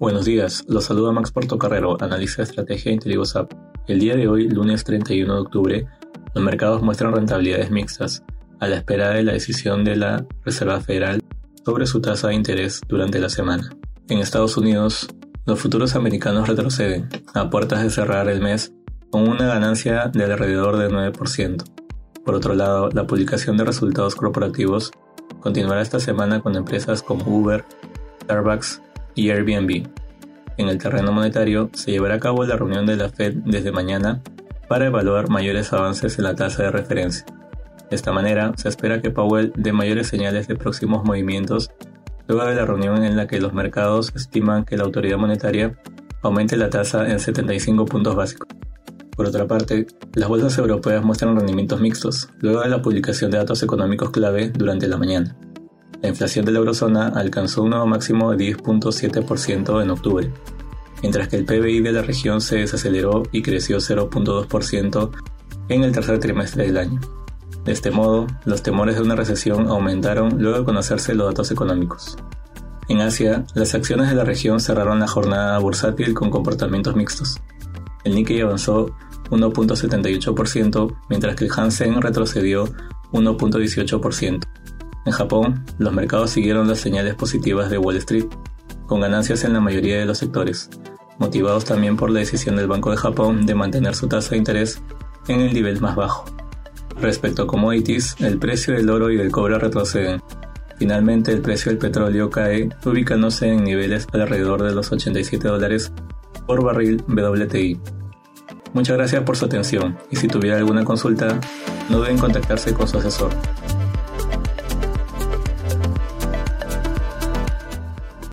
Buenos días, los saluda Max Portocarrero, analista de estrategia de IntelliGoSap. El día de hoy, lunes 31 de octubre, los mercados muestran rentabilidades mixtas, a la espera de la decisión de la Reserva Federal sobre su tasa de interés durante la semana. En Estados Unidos, los futuros americanos retroceden, a puertas de cerrar el mes con una ganancia de alrededor del 9%. Por otro lado, la publicación de resultados corporativos continuará esta semana con empresas como Uber, Starbucks y Airbnb. En el terreno monetario se llevará a cabo la reunión de la Fed desde mañana para evaluar mayores avances en la tasa de referencia. De esta manera, se espera que Powell dé mayores señales de próximos movimientos luego de la reunión en la que los mercados estiman que la autoridad monetaria aumente la tasa en 75 puntos básicos. Por otra parte, las bolsas europeas muestran rendimientos mixtos, luego de la publicación de datos económicos clave durante la mañana. La inflación de la eurozona alcanzó un nuevo máximo de 10.7% en octubre, mientras que el PBI de la región se desaceleró y creció 0.2% en el tercer trimestre del año. De este modo, los temores de una recesión aumentaron luego de conocerse los datos económicos. En Asia, las acciones de la región cerraron la jornada bursátil con comportamientos mixtos. El Nikkei avanzó 1.78%, mientras que el Hansen retrocedió 1.18%. En Japón, los mercados siguieron las señales positivas de Wall Street, con ganancias en la mayoría de los sectores, motivados también por la decisión del Banco de Japón de mantener su tasa de interés en el nivel más bajo. Respecto a commodities, el precio del oro y del cobre retroceden. Finalmente, el precio del petróleo cae, ubicándose en niveles alrededor de los 87 dólares por barril WTI. Muchas gracias por su atención y si tuviera alguna consulta, no deben contactarse con su asesor.